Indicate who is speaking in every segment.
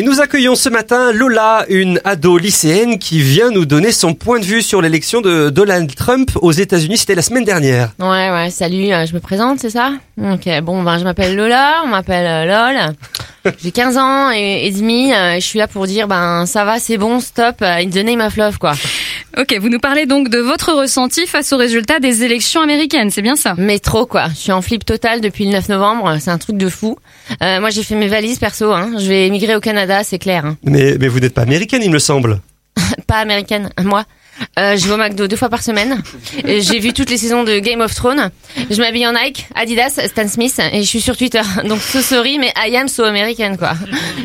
Speaker 1: Et nous accueillons ce matin Lola, une ado lycéenne qui vient nous donner son point de vue sur l'élection de Donald Trump aux États-Unis. C'était la semaine dernière.
Speaker 2: Ouais, ouais, salut, euh, je me présente, c'est ça? Ok, bon, ben, je m'appelle Lola, on m'appelle euh, LOL. J'ai 15 ans et, et demi, euh, je suis là pour dire, ben, ça va, c'est bon, stop, in the name of love, quoi.
Speaker 3: Ok, vous nous parlez donc de votre ressenti face aux résultats des élections américaines, c'est bien ça?
Speaker 2: Mais trop, quoi. Je suis en flip total depuis le 9 novembre, c'est un truc de fou. Euh, moi, j'ai fait mes valises perso, hein. Je vais émigrer au Canada, c'est clair. hein.
Speaker 1: Mais, mais vous n'êtes pas américaine, il me semble.
Speaker 2: Pas américaine, moi. Euh, je vais au McDo deux fois par semaine. J'ai vu toutes les saisons de Game of Thrones. Je m'habille en Nike, Adidas, Stan Smith et je suis sur Twitter. Donc so sorry, mais I am so American quoi.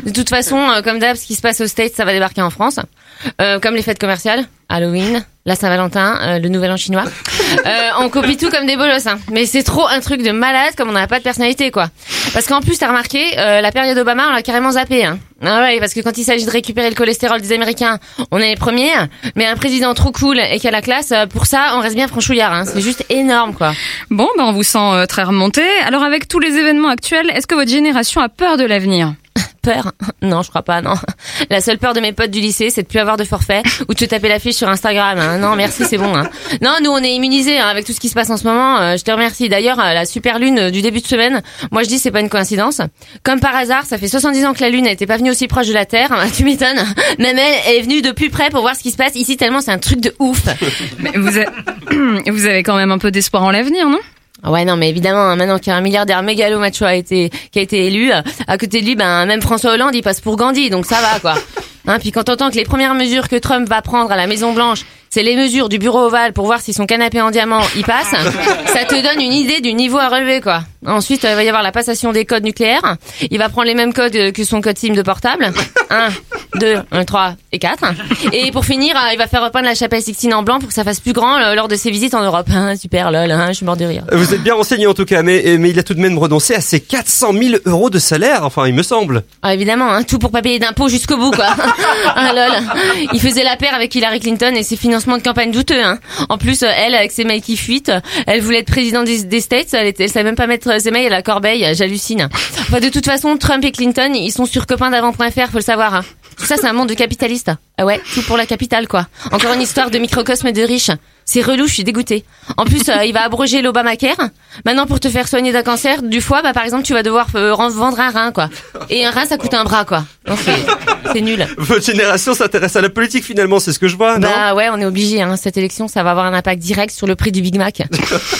Speaker 2: De toute façon, euh, comme d'hab, ce qui se passe aux States, ça va débarquer en France. Euh, comme les fêtes commerciales, Halloween, la Saint-Valentin, euh, le Nouvel An chinois. Euh, on copie tout comme des bolosses. Hein. Mais c'est trop un truc de malade comme on n'a pas de personnalité quoi. Parce qu'en plus, t'as remarqué, euh, la période Obama, on l'a carrément zappé. Hein. Ah ouais, parce que quand il s'agit de récupérer le cholestérol des Américains, on est les premiers. Mais un président trop cool et qui a la classe, euh, pour ça, on reste bien franchouillard. Hein. C'est juste énorme quoi.
Speaker 3: Bon, ben on vous sent euh, très remonté. Alors avec tous les événements actuels, est-ce que votre génération a peur de l'avenir?
Speaker 2: Non, je crois pas, non. La seule peur de mes potes du lycée, c'est de plus avoir de forfait ou de taper l'affiche sur Instagram. hein. Non, merci, c'est bon. hein. Non, nous, on est immunisés hein, avec tout ce qui se passe en ce moment. Euh, je te remercie. D'ailleurs, euh, la super lune euh, du début de semaine, moi je dis c'est pas une coïncidence. Comme par hasard, ça fait 70 ans que la lune n'était pas venue aussi proche de la Terre. tu m'étonnes. Même elle, est venue de plus près pour voir ce qui se passe ici tellement c'est un truc de ouf.
Speaker 3: Mais vous, a- vous avez quand même un peu d'espoir en l'avenir, non?
Speaker 2: Ouais, non, mais évidemment, hein, maintenant qu'un milliardaire mégalo macho a été, qui a été élu, euh, à côté de lui, ben, même François Hollande, il passe pour Gandhi, donc ça va, quoi. Hein, puis quand t'entends que les premières mesures que Trump va prendre à la Maison Blanche, c'est les mesures du bureau ovale pour voir si son canapé en diamant y passe, ça te donne une idée du niveau à relever, quoi. Ensuite, euh, il va y avoir la passation des codes nucléaires. Il va prendre les mêmes codes que son code SIM de portable. 1, 2, 1, 3 et 4. Et pour finir, euh, il va faire repeindre la chapelle Sixtine en blanc pour que ça fasse plus grand euh, lors de ses visites en Europe. Hein, super, lol, hein, je suis mort de rire.
Speaker 1: Vous êtes bien renseigné en tout cas, mais, mais il a tout de même renoncé à ses 400 000 euros de salaire, enfin il me semble.
Speaker 2: Ah, évidemment, hein, tout pour pas payer d'impôts jusqu'au bout, quoi. ah, lol. Il faisait la paire avec Hillary Clinton et ses financements de campagne douteux. Hein. En plus, euh, elle, avec ses mails qui fuitent, elle voulait être présidente des, des States, elle, était, elle savait même pas mettre ses mails à la corbeille, j'hallucine. Enfin, de toute façon, Trump et Clinton, ils sont sur copains d'avant.fr, faut le savoir. Hein. Tout ça, c'est un monde de capitaliste. Ah ouais, tout pour la capitale, quoi. Encore une histoire de microcosme de riches. C'est relou, je suis dégoûtée. En plus, euh, il va abroger l'Obamacare. Maintenant, pour te faire soigner d'un cancer du foie, bah, par exemple, tu vas devoir euh, vendre un rein, quoi. Et un rein, ça coûte un bras, quoi. C'est nul.
Speaker 1: Votre génération s'intéresse à la politique finalement, c'est ce que je vois, non?
Speaker 2: Bah ouais, on est obligé. Hein. Cette élection, ça va avoir un impact direct sur le prix du Big Mac.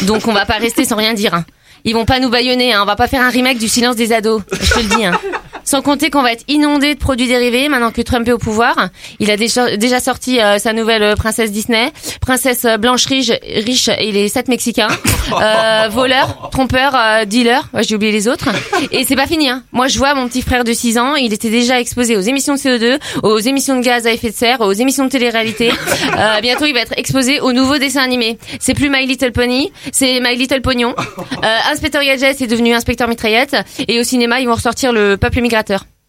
Speaker 2: Donc on va pas rester sans rien dire. Hein. Ils vont pas nous baïonner. Hein. On va pas faire un remake du Silence des ados. Je te le dis. Hein. Sans compter qu'on va être inondé de produits dérivés maintenant que Trump est au pouvoir. Il a déjà, déjà sorti euh, sa nouvelle euh, princesse Disney, princesse euh, blanche riche, riche et les sept Mexicains, euh, voleur, trompeur, euh, dealer. Ouais, J'ai oublié les autres. Et c'est pas fini. Hein. Moi, je vois mon petit frère de 6 ans. Il était déjà exposé aux émissions de CO2, aux émissions de gaz à effet de serre, aux émissions de télé-réalité. Bientôt, il va être exposé aux nouveaux dessins animés. C'est plus My Little Pony, c'est My Little Pognon. Inspecteur Gadget est devenu Inspecteur Mitraillette. Et au cinéma, ils vont ressortir le peuple migrateur.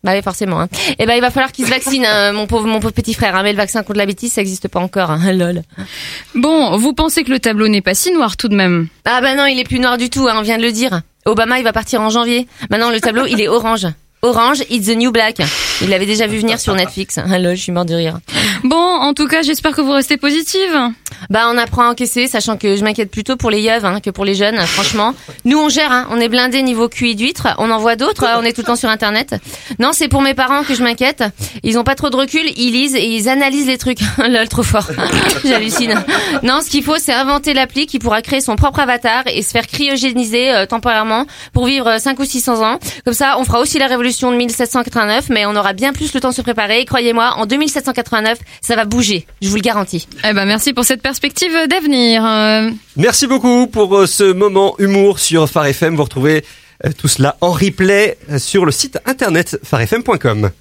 Speaker 2: Bah oui, forcément. Hein. Et ben il va falloir qu'il se vaccine, hein, mon pauvre, mon pauvre petit frère. Hein, mais le vaccin contre la bêtise, ça existe pas encore. Hein. Lol.
Speaker 3: Bon, vous pensez que le tableau n'est pas si noir tout de même?
Speaker 2: Ah bah non, il est plus noir du tout. On vient de le dire. Obama, il va partir en janvier. Maintenant, le tableau, il est orange. Orange, it's the new black. Il l'avait déjà vu venir sur Netflix. Ah lol, je suis mort de rire.
Speaker 3: Bon, en tout cas, j'espère que vous restez positive.
Speaker 2: Bah, on apprend à encaisser, sachant que je m'inquiète plutôt pour les yeuves hein, que pour les jeunes. Franchement, nous on gère, hein, on est blindés niveau QI d'huître. On en voit d'autres, euh, on est tout le temps sur Internet. Non, c'est pour mes parents que je m'inquiète. Ils ont pas trop de recul, ils lisent et ils analysent les trucs. Lol, trop fort. J'hallucine. Non, ce qu'il faut, c'est inventer l'appli qui pourra créer son propre avatar et se faire cryogéniser euh, temporairement pour vivre 5 ou 600 ans. Comme ça, on fera aussi la révolution de 1789, mais on aura bien plus le temps de se préparer. Croyez-moi, en 2789, ça va bouger. Je vous le garantis.
Speaker 3: Eh ben, merci pour cette Euh,
Speaker 1: Merci beaucoup pour euh, ce moment humour sur Phare FM. Vous retrouvez euh, tout cela en replay sur le site internet farfm.com.